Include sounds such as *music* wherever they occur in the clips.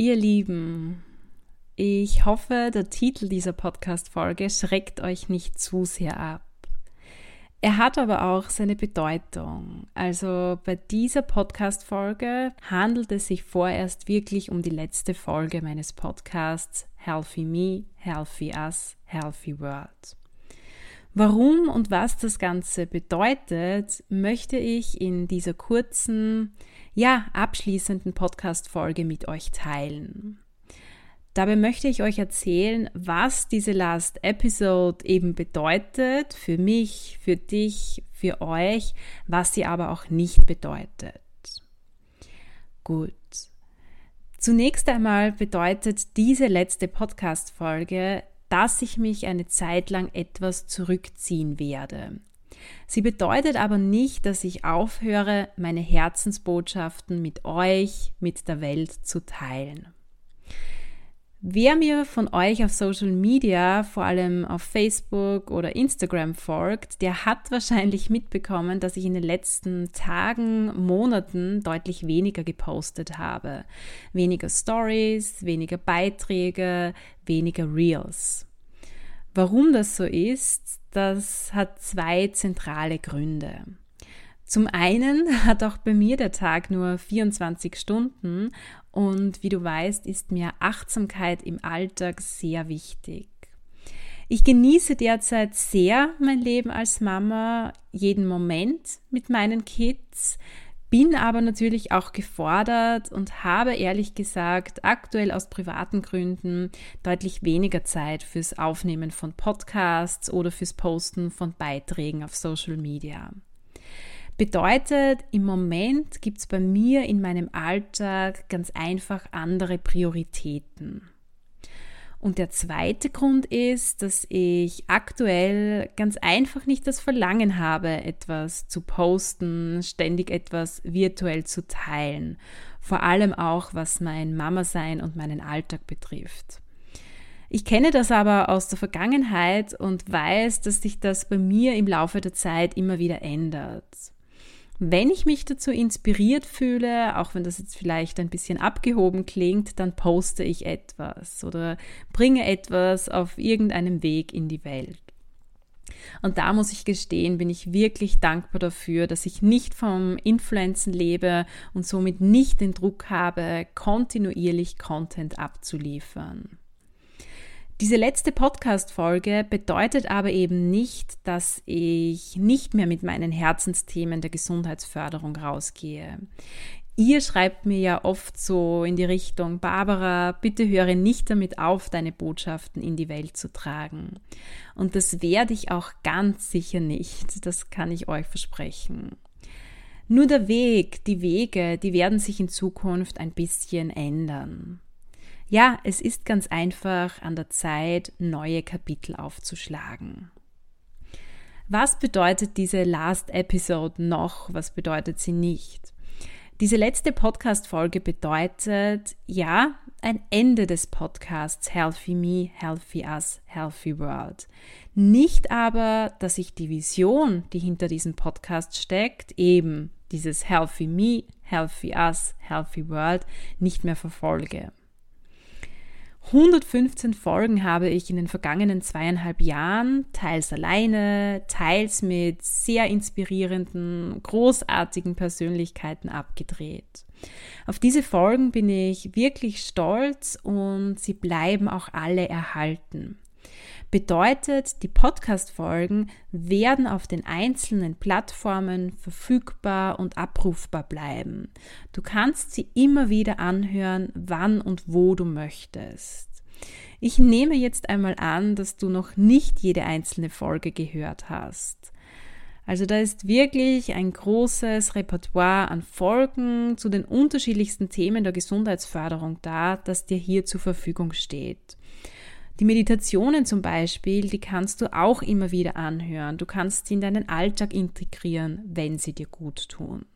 Ihr Lieben, ich hoffe, der Titel dieser Podcast-Folge schreckt euch nicht zu sehr ab. Er hat aber auch seine Bedeutung. Also bei dieser Podcast-Folge handelt es sich vorerst wirklich um die letzte Folge meines Podcasts Healthy Me, Healthy Us, Healthy World. Warum und was das Ganze bedeutet, möchte ich in dieser kurzen, ja, abschließenden Podcast-Folge mit euch teilen. Dabei möchte ich euch erzählen, was diese Last Episode eben bedeutet für mich, für dich, für euch, was sie aber auch nicht bedeutet. Gut. Zunächst einmal bedeutet diese letzte Podcast-Folge, dass ich mich eine Zeit lang etwas zurückziehen werde. Sie bedeutet aber nicht, dass ich aufhöre, meine Herzensbotschaften mit euch, mit der Welt zu teilen. Wer mir von euch auf Social Media, vor allem auf Facebook oder Instagram folgt, der hat wahrscheinlich mitbekommen, dass ich in den letzten Tagen, Monaten deutlich weniger gepostet habe. Weniger Stories, weniger Beiträge, weniger Reels. Warum das so ist, das hat zwei zentrale Gründe. Zum einen *laughs* hat auch bei mir der Tag nur 24 Stunden und wie du weißt, ist mir Achtsamkeit im Alltag sehr wichtig. Ich genieße derzeit sehr mein Leben als Mama, jeden Moment mit meinen Kids, bin aber natürlich auch gefordert und habe ehrlich gesagt aktuell aus privaten Gründen deutlich weniger Zeit fürs Aufnehmen von Podcasts oder fürs Posten von Beiträgen auf Social Media. Bedeutet, im Moment gibt es bei mir in meinem Alltag ganz einfach andere Prioritäten. Und der zweite Grund ist, dass ich aktuell ganz einfach nicht das Verlangen habe, etwas zu posten, ständig etwas virtuell zu teilen. Vor allem auch, was mein Mama-Sein und meinen Alltag betrifft. Ich kenne das aber aus der Vergangenheit und weiß, dass sich das bei mir im Laufe der Zeit immer wieder ändert. Wenn ich mich dazu inspiriert fühle, auch wenn das jetzt vielleicht ein bisschen abgehoben klingt, dann poste ich etwas oder bringe etwas auf irgendeinem Weg in die Welt. Und da muss ich gestehen, bin ich wirklich dankbar dafür, dass ich nicht vom Influenzen lebe und somit nicht den Druck habe, kontinuierlich Content abzuliefern. Diese letzte Podcast-Folge bedeutet aber eben nicht, dass ich nicht mehr mit meinen Herzensthemen der Gesundheitsförderung rausgehe. Ihr schreibt mir ja oft so in die Richtung, Barbara, bitte höre nicht damit auf, deine Botschaften in die Welt zu tragen. Und das werde ich auch ganz sicher nicht, das kann ich euch versprechen. Nur der Weg, die Wege, die werden sich in Zukunft ein bisschen ändern. Ja, es ist ganz einfach an der Zeit, neue Kapitel aufzuschlagen. Was bedeutet diese Last Episode noch? Was bedeutet sie nicht? Diese letzte Podcast-Folge bedeutet, ja, ein Ende des Podcasts Healthy Me, Healthy Us, Healthy World. Nicht aber, dass ich die Vision, die hinter diesem Podcast steckt, eben dieses Healthy Me, Healthy Us, Healthy World, nicht mehr verfolge. 115 Folgen habe ich in den vergangenen zweieinhalb Jahren, teils alleine, teils mit sehr inspirierenden, großartigen Persönlichkeiten abgedreht. Auf diese Folgen bin ich wirklich stolz und sie bleiben auch alle erhalten. Bedeutet, die Podcast-Folgen werden auf den einzelnen Plattformen verfügbar und abrufbar bleiben. Du kannst sie immer wieder anhören, wann und wo du möchtest. Ich nehme jetzt einmal an, dass du noch nicht jede einzelne Folge gehört hast. Also da ist wirklich ein großes Repertoire an Folgen zu den unterschiedlichsten Themen der Gesundheitsförderung da, das dir hier zur Verfügung steht. Die Meditationen zum Beispiel, die kannst du auch immer wieder anhören. Du kannst sie in deinen Alltag integrieren, wenn sie dir gut tun.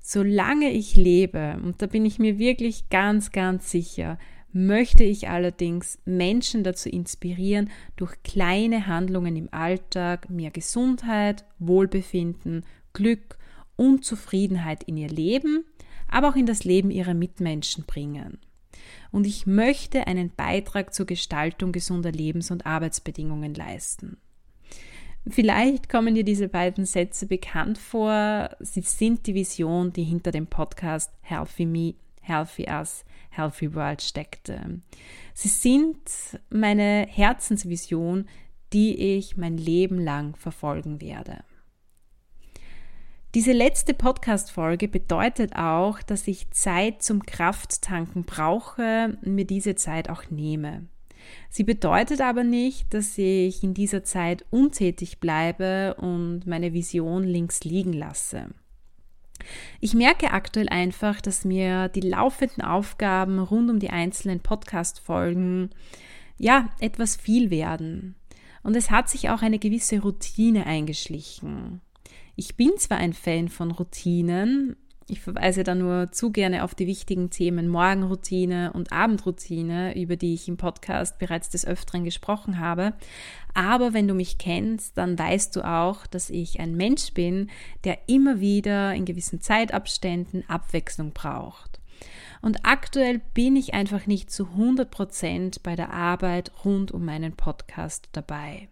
Solange ich lebe, und da bin ich mir wirklich ganz, ganz sicher, möchte ich allerdings Menschen dazu inspirieren, durch kleine Handlungen im Alltag mehr Gesundheit, Wohlbefinden, Glück und Zufriedenheit in ihr Leben, aber auch in das Leben ihrer Mitmenschen bringen und ich möchte einen Beitrag zur Gestaltung gesunder Lebens- und Arbeitsbedingungen leisten. Vielleicht kommen dir diese beiden Sätze bekannt vor. Sie sind die Vision, die hinter dem Podcast Healthy Me, Healthy Us, Healthy World steckte. Sie sind meine Herzensvision, die ich mein Leben lang verfolgen werde. Diese letzte Podcast-Folge bedeutet auch, dass ich Zeit zum Krafttanken brauche und mir diese Zeit auch nehme. Sie bedeutet aber nicht, dass ich in dieser Zeit untätig bleibe und meine Vision links liegen lasse. Ich merke aktuell einfach, dass mir die laufenden Aufgaben rund um die einzelnen Podcast-Folgen ja etwas viel werden. Und es hat sich auch eine gewisse Routine eingeschlichen. Ich bin zwar ein Fan von Routinen, ich verweise da nur zu gerne auf die wichtigen Themen Morgenroutine und Abendroutine, über die ich im Podcast bereits des Öfteren gesprochen habe. Aber wenn du mich kennst, dann weißt du auch, dass ich ein Mensch bin, der immer wieder in gewissen Zeitabständen Abwechslung braucht. Und aktuell bin ich einfach nicht zu 100 Prozent bei der Arbeit rund um meinen Podcast dabei.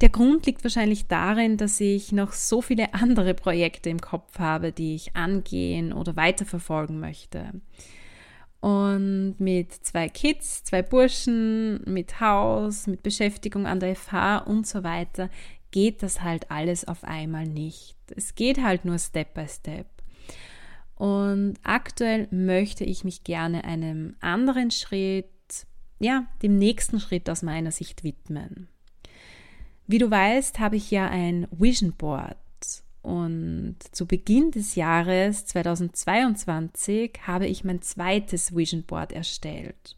Der Grund liegt wahrscheinlich darin, dass ich noch so viele *laughs* andere Projekte im Kopf habe, die ich angehen oder weiterverfolgen möchte. Und mit zwei Kids, zwei Burschen, mit Haus, mit Beschäftigung an der FH und so weiter geht das halt alles auf einmal nicht. Es geht halt nur Step by Step. Und aktuell möchte ich mich gerne einem anderen Schritt, ja, dem nächsten Schritt aus meiner Sicht widmen. Wie du weißt, habe ich ja ein Vision Board und zu Beginn des Jahres 2022 habe ich mein zweites Vision Board erstellt.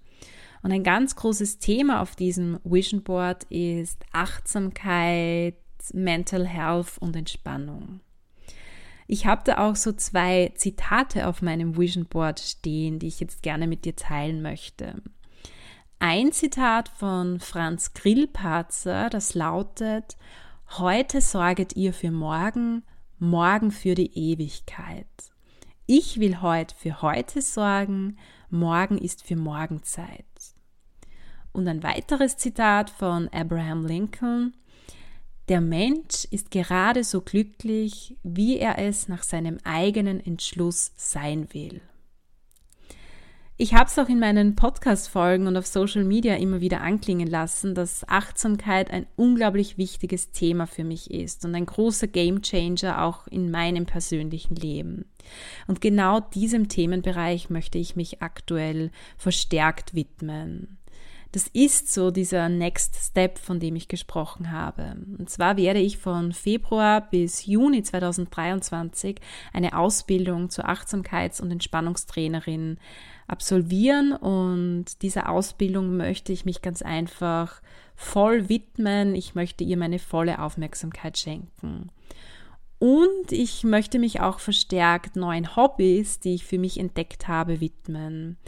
Und ein ganz großes Thema auf diesem Vision Board ist Achtsamkeit, Mental Health und Entspannung. Ich habe da auch so zwei Zitate auf meinem Vision Board stehen, die ich jetzt gerne mit dir teilen möchte. Ein Zitat von Franz Grillparzer, das lautet, Heute sorget ihr für morgen, morgen für die Ewigkeit. Ich will heute für heute sorgen, morgen ist für Morgenzeit. Und ein weiteres Zitat von Abraham Lincoln, der Mensch ist gerade so glücklich, wie er es nach seinem eigenen Entschluss sein will. Ich habe es auch in meinen Podcast-Folgen und auf Social Media immer wieder anklingen lassen, dass Achtsamkeit ein unglaublich wichtiges Thema für mich ist und ein großer Gamechanger auch in meinem persönlichen Leben. Und genau diesem Themenbereich möchte ich mich aktuell verstärkt widmen. Das ist so dieser Next Step, von dem ich gesprochen habe. Und zwar werde ich von Februar bis Juni 2023 eine Ausbildung zur Achtsamkeits- und Entspannungstrainerin absolvieren und dieser Ausbildung möchte ich mich ganz einfach voll widmen. Ich möchte ihr meine volle Aufmerksamkeit schenken. Und ich möchte mich auch verstärkt neuen Hobbys, die ich für mich entdeckt habe, widmen.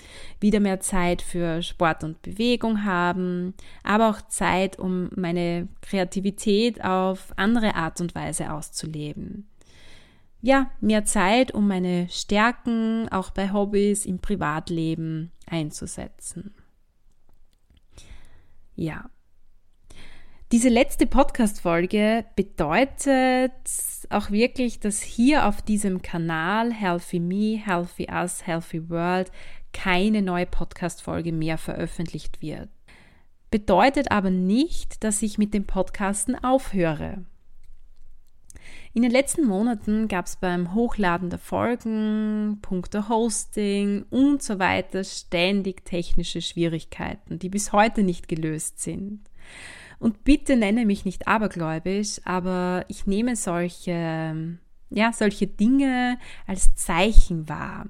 Wieder mehr Zeit für Sport und Bewegung haben, aber auch Zeit, um meine Kreativität auf andere Art und Weise auszuleben. Ja, mehr Zeit, um meine Stärken auch bei Hobbys im Privatleben einzusetzen. Ja, diese letzte Podcast-Folge bedeutet auch wirklich, dass hier auf diesem Kanal Healthy Me, Healthy Us, Healthy World keine neue Podcast-Folge mehr veröffentlicht wird. Bedeutet aber nicht, dass ich mit dem Podcasten aufhöre. In den letzten Monaten gab es beim Hochladen der Folgen, Punkte Hosting und so weiter ständig technische Schwierigkeiten, die bis heute nicht gelöst sind. Und bitte nenne mich nicht abergläubisch, aber ich nehme solche, ja, solche Dinge als Zeichen wahr.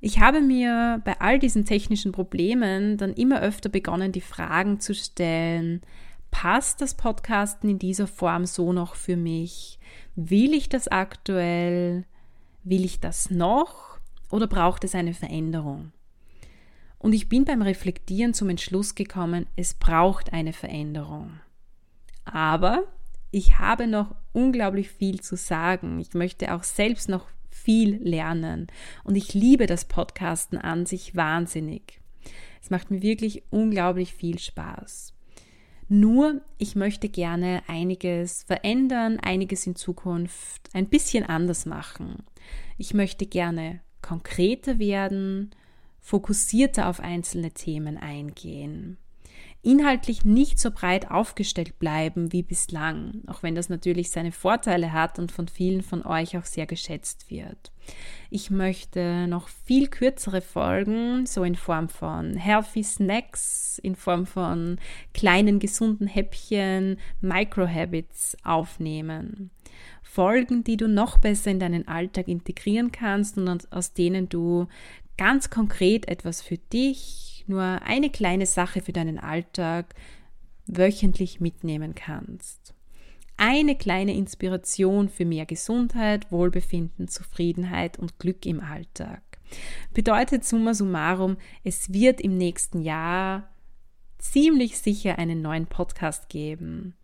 Ich habe mir bei all diesen technischen Problemen dann immer öfter begonnen, die Fragen zu stellen, passt das Podcasten in dieser Form so noch für mich? Will ich das aktuell? Will ich das noch? Oder braucht es eine Veränderung? Und ich bin beim Reflektieren zum Entschluss gekommen, es braucht eine Veränderung. Aber ich habe noch unglaublich viel zu sagen. Ich möchte auch selbst noch viel lernen. Und ich liebe das Podcasten an sich wahnsinnig. Es macht mir wirklich unglaublich viel Spaß. Nur, ich möchte gerne einiges verändern, einiges in Zukunft ein bisschen anders machen. Ich möchte gerne konkreter werden fokussierter auf einzelne Themen eingehen. Inhaltlich nicht so breit aufgestellt bleiben wie bislang, auch wenn das natürlich seine Vorteile hat und von vielen von euch auch sehr geschätzt wird. Ich möchte noch viel kürzere Folgen, so in Form von Healthy Snacks, in Form von kleinen gesunden Häppchen, Microhabits aufnehmen. Folgen, die du noch besser in deinen Alltag integrieren kannst und aus denen du ganz konkret etwas für dich, nur eine kleine Sache für deinen Alltag wöchentlich mitnehmen kannst. Eine kleine Inspiration für mehr Gesundheit, Wohlbefinden, Zufriedenheit und Glück im Alltag. Bedeutet summa summarum, es wird im nächsten Jahr ziemlich sicher einen neuen Podcast geben,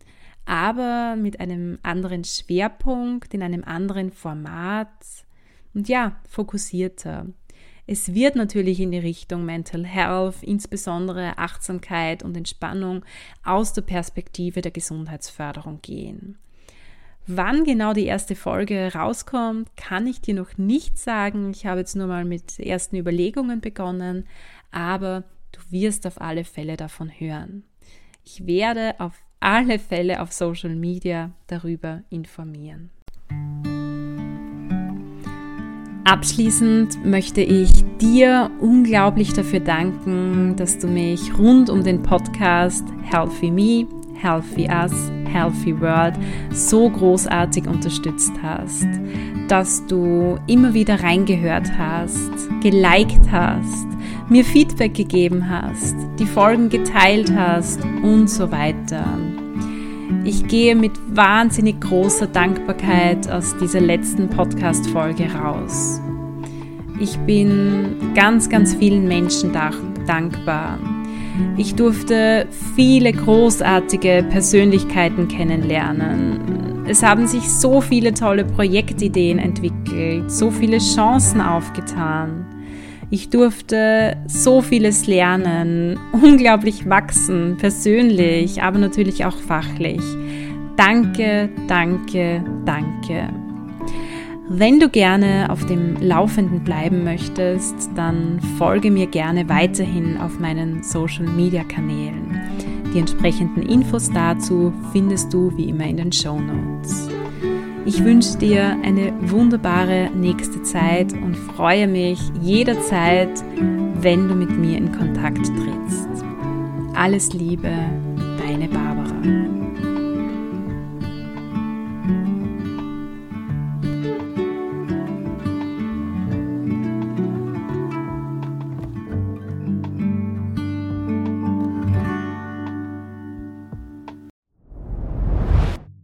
aber mit einem anderen Schwerpunkt, in einem anderen Format und ja, fokussierter. Es wird natürlich in die Richtung Mental Health, insbesondere Achtsamkeit und Entspannung aus der Perspektive der Gesundheitsförderung gehen. Wann genau die erste Folge rauskommt, kann ich dir noch nicht sagen. Ich habe jetzt nur mal mit ersten Überlegungen begonnen, aber du wirst auf alle Fälle davon hören. Ich werde auf alle Fälle auf Social Media darüber informieren. Abschließend möchte ich dir unglaublich dafür danken, dass du mich rund um den Podcast Healthy Me, Healthy Us, Healthy World so großartig unterstützt hast, dass du immer wieder reingehört hast, geliked hast, mir Feedback gegeben hast, die Folgen geteilt hast und so weiter. Ich gehe mit wahnsinnig großer Dankbarkeit aus dieser letzten Podcast-Folge raus. Ich bin ganz, ganz vielen Menschen dankbar. Ich durfte viele großartige Persönlichkeiten kennenlernen. Es haben sich so viele tolle Projektideen entwickelt, so viele Chancen aufgetan. Ich durfte so vieles lernen, unglaublich wachsen, persönlich, aber natürlich auch fachlich. Danke, danke, danke. Wenn du gerne auf dem Laufenden bleiben möchtest, dann folge mir gerne weiterhin auf meinen Social Media Kanälen. Die entsprechenden Infos dazu findest du wie immer in den Show Notes. Ich wünsche dir eine wunderbare nächste Zeit und freue mich jederzeit, wenn du mit mir in Kontakt trittst. Alles Liebe,